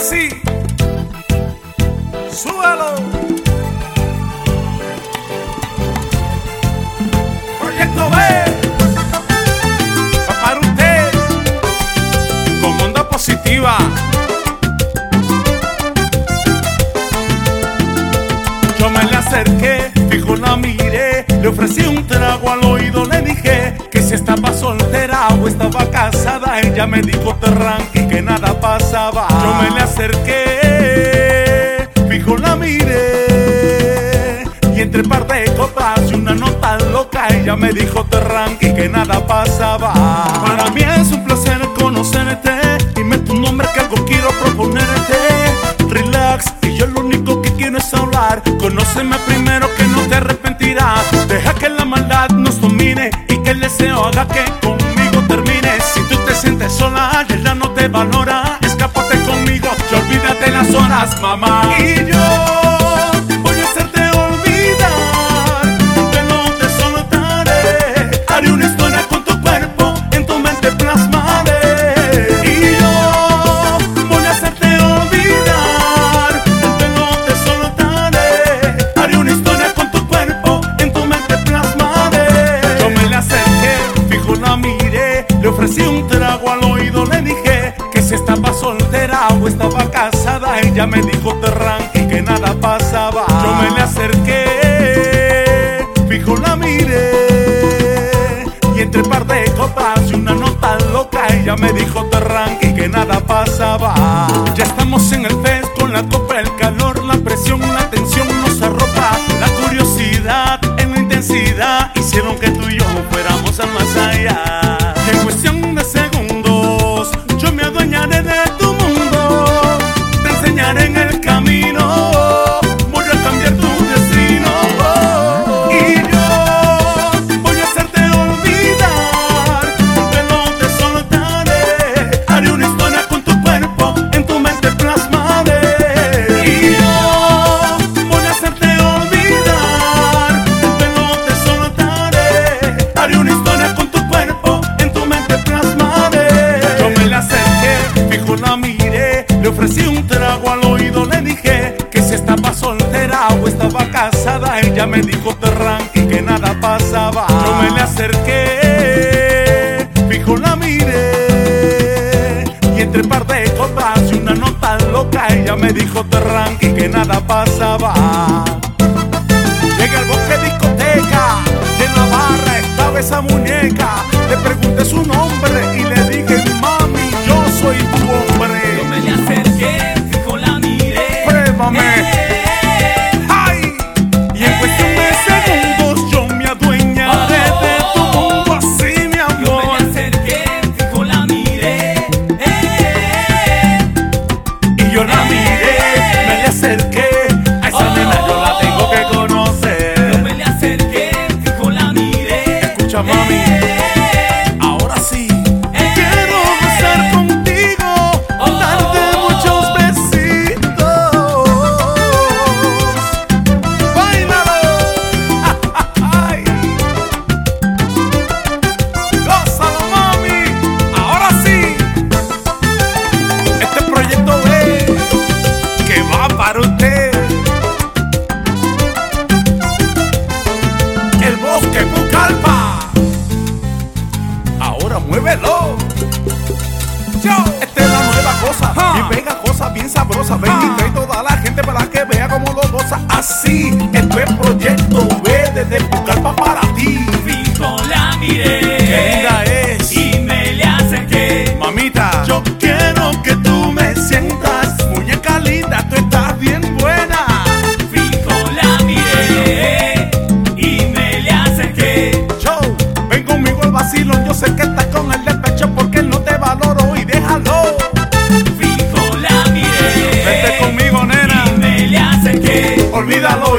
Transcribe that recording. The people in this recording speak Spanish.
sí. Súbelo. Proyecto B. Va para usted. Con onda positiva. Yo me le acerqué, fijo la miré, le ofrecí un trago al oído, le dije que si estaba soltera o estaba casada, ella me dijo tranqui que nada pasaba. Yo me le acerqué, fijo la miré, y entre par de copas y una nota loca, ella me dijo tranqui que nada pasaba. Para mí es un placer conocerte, dime tu nombre que algo quiero proponerte. Relax, y yo lo único que quiero es hablar. Conóceme primero que no te arrepentirás. Deja que la maldad nos domine y que el deseo haga que conmigo termines. Si tú te sientes sola escápate conmigo y olvídate las horas, mamá. Y yo soltera o estaba casada, ella me dijo tranqui que nada pasaba. Yo me le acerqué, fijo la miré, y entre par de copas y una nota loca, ella me dijo tranqui que nada pasaba. Ya estaba casada, ella me dijo tranqui que nada pasaba. Yo me le acerqué, fijo la miré, y entre par de copas y una nota loca, ella me dijo tranqui que nada pasaba. Llegué al bosque discoteca, y en la barra estaba esa muñeca. Le pregunté su nombre Esta es la nueva cosa. Y pega cosas bien sabrosas. Ven y trae toda la gente para que vea cómo lo goza. Así, por vida lo